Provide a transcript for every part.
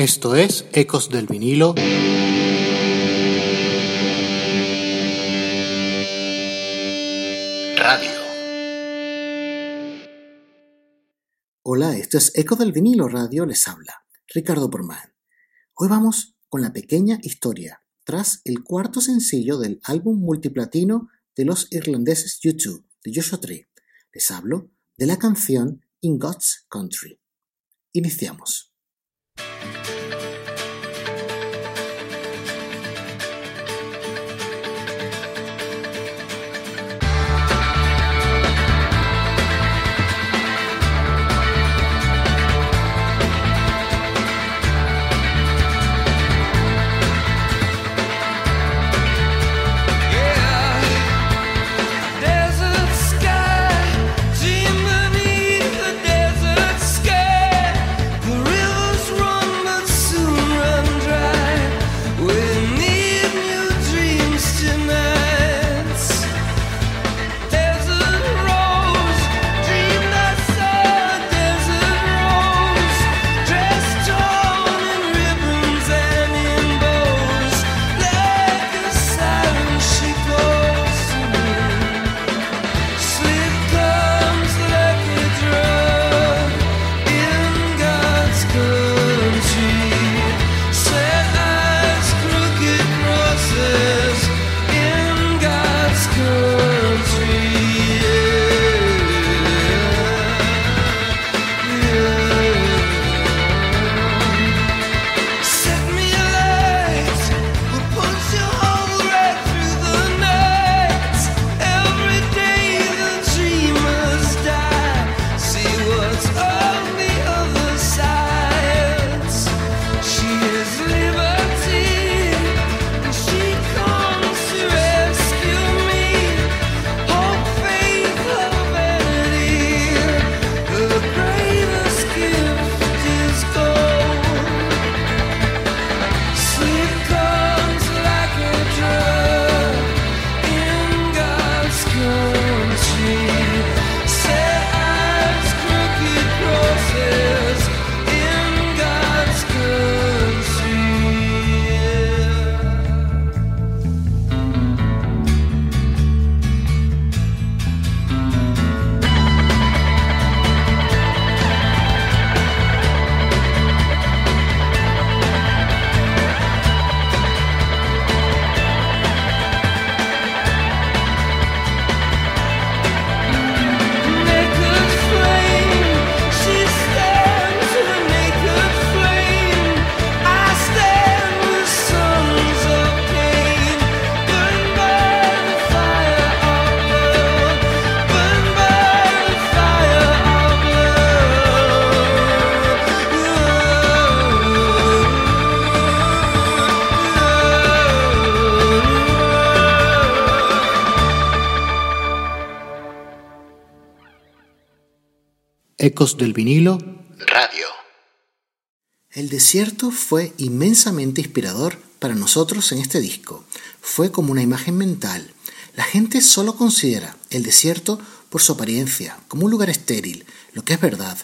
Esto es Ecos del vinilo. Radio. Hola, esto es Ecos del vinilo radio, les habla Ricardo Porman. Hoy vamos con la pequeña historia tras el cuarto sencillo del álbum multiplatino de los irlandeses U2, de Joshua Tree. Les hablo de la canción In God's Country. Iniciamos. Ecos del vinilo. Radio. El desierto fue inmensamente inspirador para nosotros en este disco. Fue como una imagen mental. La gente solo considera el desierto por su apariencia, como un lugar estéril, lo que es verdad.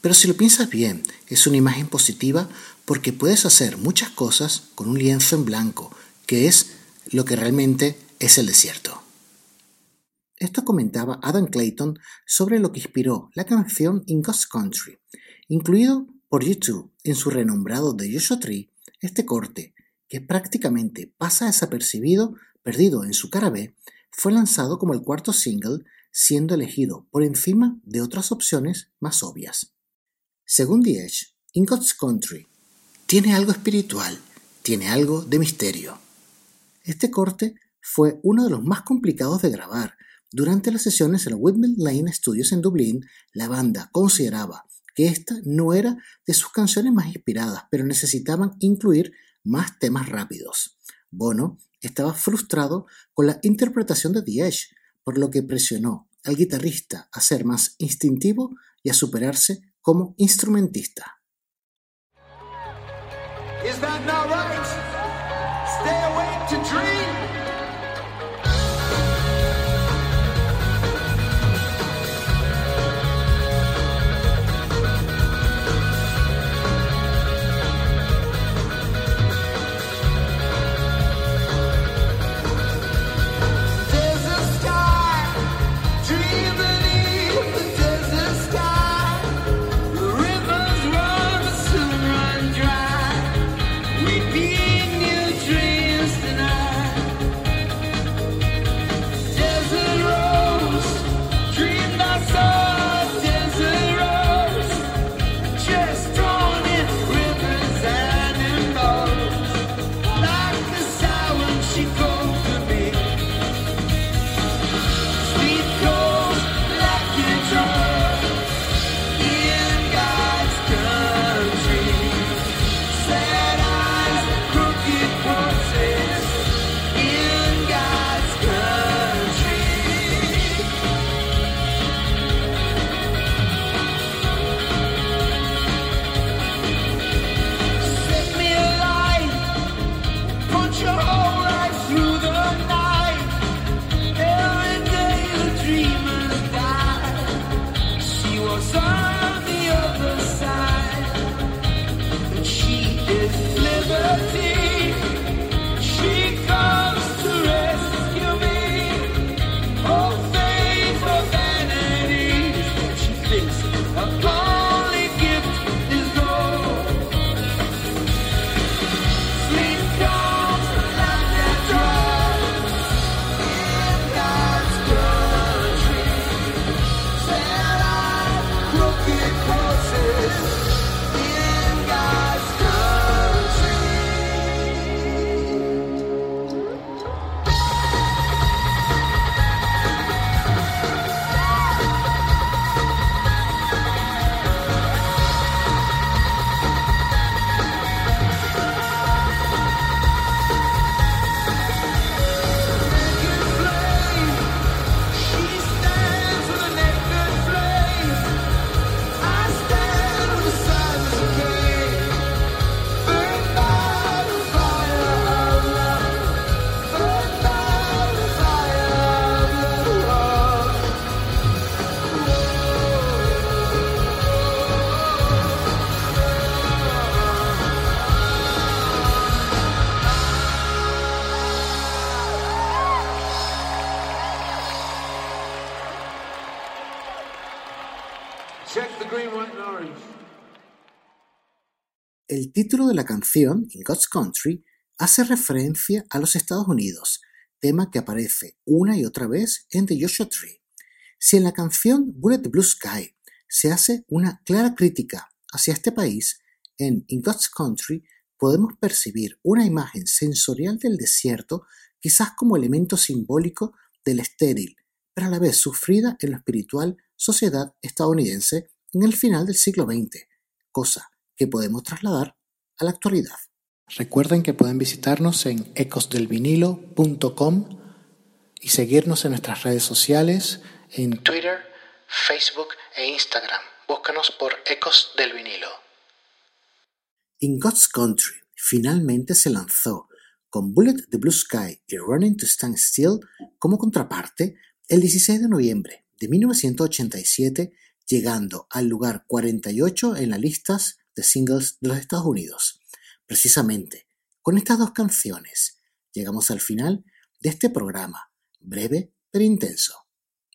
Pero si lo piensas bien, es una imagen positiva porque puedes hacer muchas cosas con un lienzo en blanco, que es lo que realmente es el desierto. Esto comentaba Adam Clayton sobre lo que inspiró la canción In God's Country, incluido por YouTube en su renombrado The Joshua Tree, este corte, que prácticamente pasa desapercibido, perdido en su cara B, fue lanzado como el cuarto single, siendo elegido por encima de otras opciones más obvias. Según The Edge, In God's Country tiene algo espiritual, tiene algo de misterio. Este corte fue uno de los más complicados de grabar, durante las sesiones en Whitmill Lane Studios en Dublín, la banda consideraba que esta no era de sus canciones más inspiradas, pero necesitaban incluir más temas rápidos. Bono estaba frustrado con la interpretación de The por lo que presionó al guitarrista a ser más instintivo y a superarse como instrumentista. El título de la canción, In God's Country, hace referencia a los Estados Unidos, tema que aparece una y otra vez en The Joshua Tree. Si en la canción Bullet Blue Sky se hace una clara crítica hacia este país, en In God's Country podemos percibir una imagen sensorial del desierto, quizás como elemento simbólico del estéril, pero a la vez sufrida en la espiritual sociedad estadounidense en el final del siglo XX, cosa que podemos trasladar a la actualidad. Recuerden que pueden visitarnos en ecosdelvinilo.com y seguirnos en nuestras redes sociales en Twitter, Facebook e Instagram. Búscanos por Ecos del Vinilo. In God's Country finalmente se lanzó con Bullet the Blue Sky y Running to Stand Still como contraparte el 16 de noviembre de 1987, llegando al lugar 48 en las listas de singles de los Estados Unidos. Precisamente, con estas dos canciones, llegamos al final de este programa, breve pero intenso.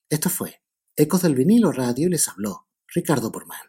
Esto fue Ecos del vinilo radio y les habló Ricardo Porman.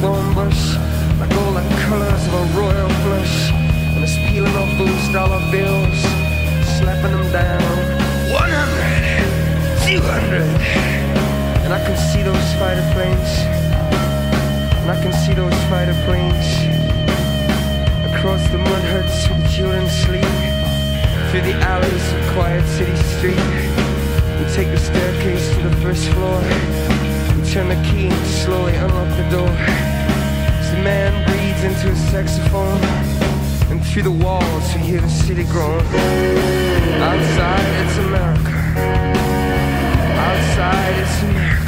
Thorn bush, like all the colors of a royal flush. And it's peeling off those dollar bills, slapping them down. 100, 200. And I can see those fighter planes. And I can see those fighter planes. Across the mud huts where children sleep. Through the alleys of quiet city street. We take the staircase to the first floor. Turn the key and slowly unlock the door. As the man breathes into his saxophone. And through the walls we hear the city groan. Outside it's America. Outside it's. America.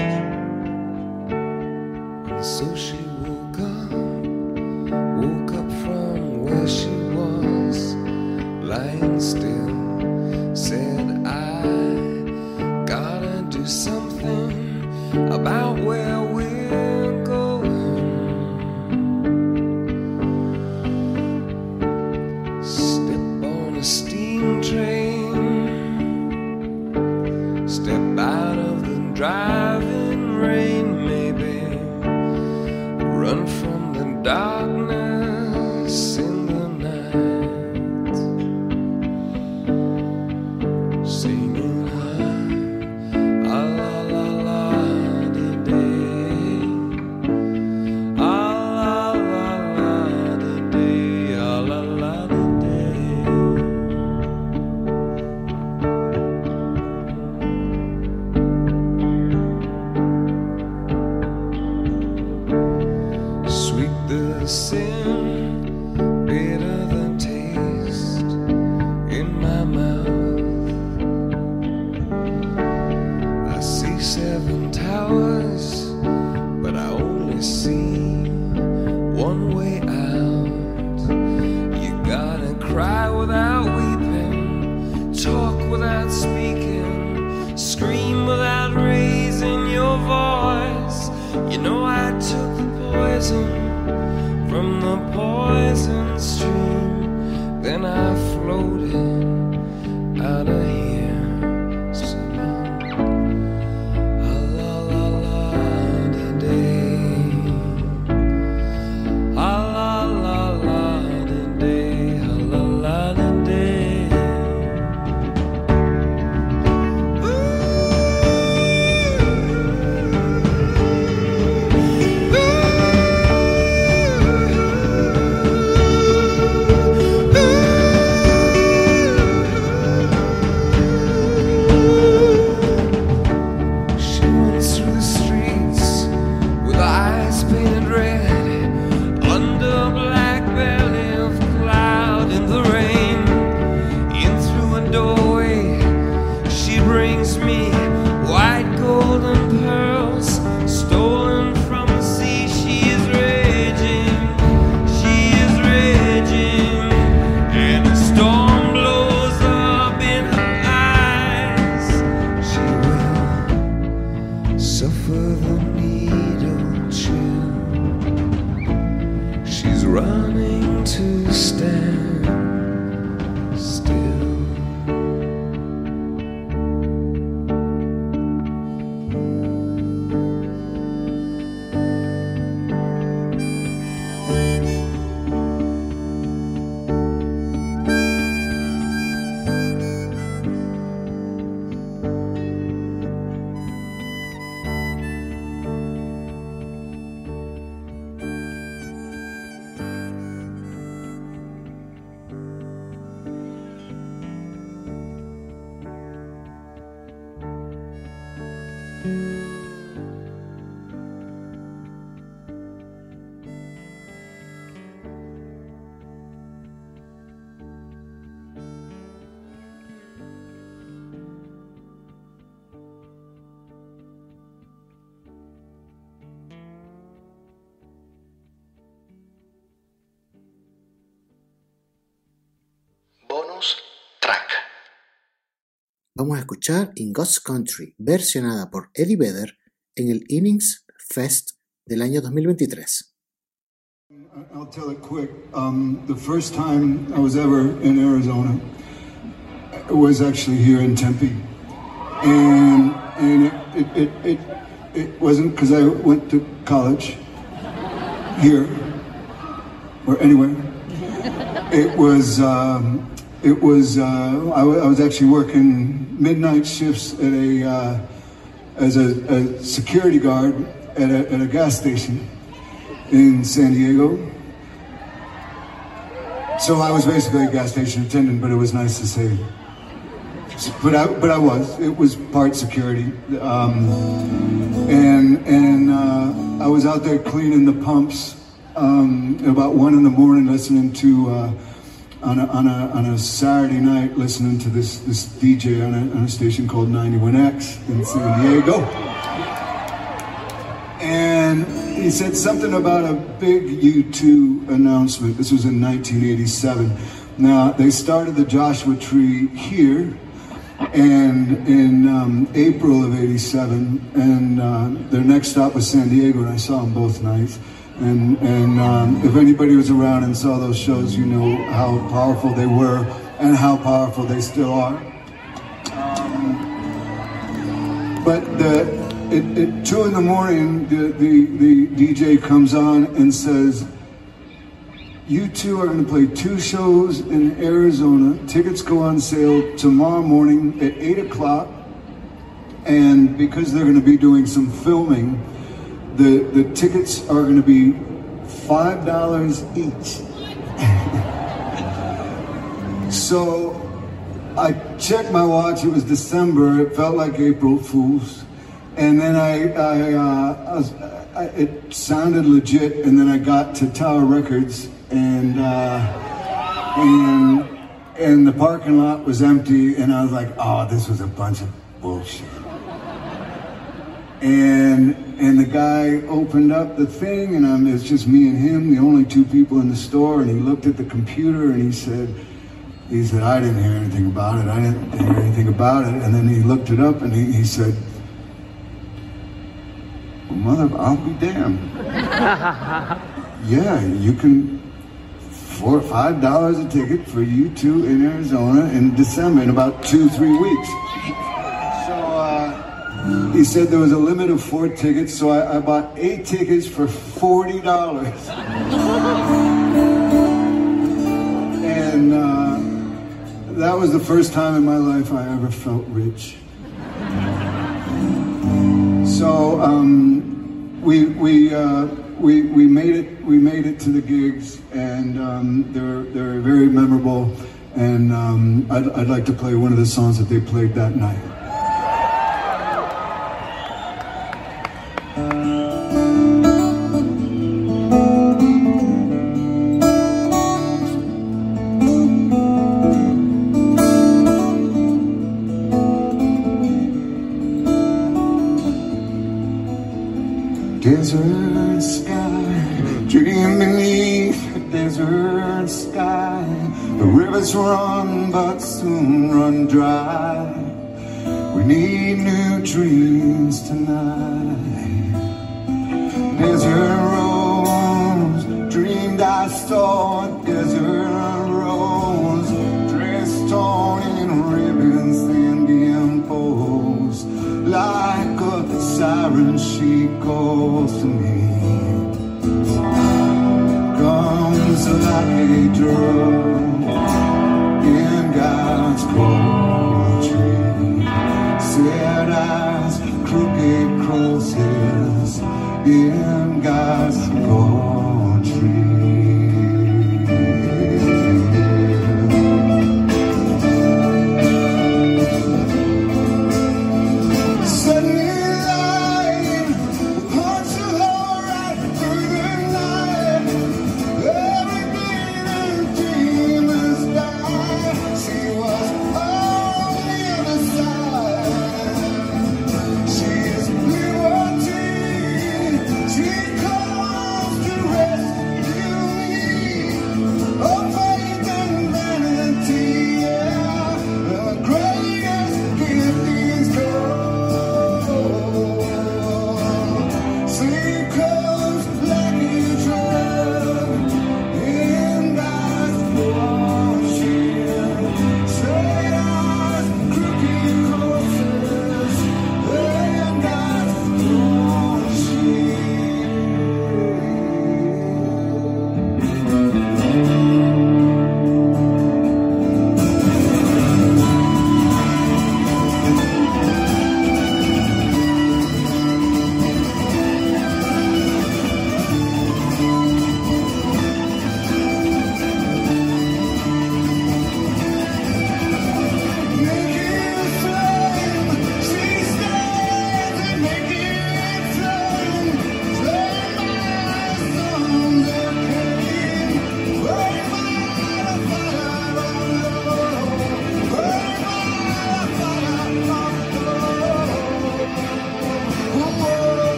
Senhor. You know I took the poison from the poison stream, then I Vamos a escuchar In God's Country, versionada por Eddie Vedder en el Innings Fest del año 2023. I'll tell it quick. Um, the first time I was ever in Arizona was actually here in Tempe. And, and it, it, it, it, it wasn't because I went to college here or anywhere. It was, um, it was, uh, I, I was actually working midnight shifts at a uh, as a, a, security guard at a, at a gas station in San Diego. So I was basically a gas station attendant, but it was nice to say. But I, but I was. It was part security, um, and and uh, I was out there cleaning the pumps um, about one in the morning, listening to. On a, on a, on a Saturday night listening to this, this DJ on a, on a station called 91X in San Diego. And he said something about a big U2 announcement. This was in 1987. Now, they started the Joshua Tree here and in um, April of 87, and uh, their next stop was San Diego, and I saw them both nights. And, and um, if anybody was around and saw those shows, you know how powerful they were and how powerful they still are. Um, but the, at, at, two in the morning, the, the, the DJ comes on and says, U2 are going to play two shows in Arizona. Tickets go on sale tomorrow morning at 8 o'clock. And because they're going to be doing some filming, the, the tickets are going to be $5 each. so I checked my watch, it was December, it felt like April Fool's. And then I, I, uh, I, was, I it sounded legit, and then I got to Tower Records, and, uh, and, and the parking lot was empty, and I was like, oh, this was a bunch of bullshit. And and the guy opened up the thing, and um, it's just me and him, the only two people in the store. And he looked at the computer, and he said, he said, I didn't hear anything about it. I didn't hear anything about it. And then he looked it up, and he, he said, well, mother, I'll be damned. yeah, you can four or five dollars a ticket for U2 in Arizona in December in about two, three weeks. He said there was a limit of four tickets, so I, I bought eight tickets for $40. and uh, that was the first time in my life I ever felt rich. So um, we, we, uh, we, we, made it, we made it to the gigs, and um, they're, they're very memorable. And um, I'd, I'd like to play one of the songs that they played that night. The rivers run, but soon run dry. We need new dreams tonight. Desert rose, dreamed I saw desert rose, dressed torn in ribbons and imposed like a siren. She calls to me, comes like a drum crosses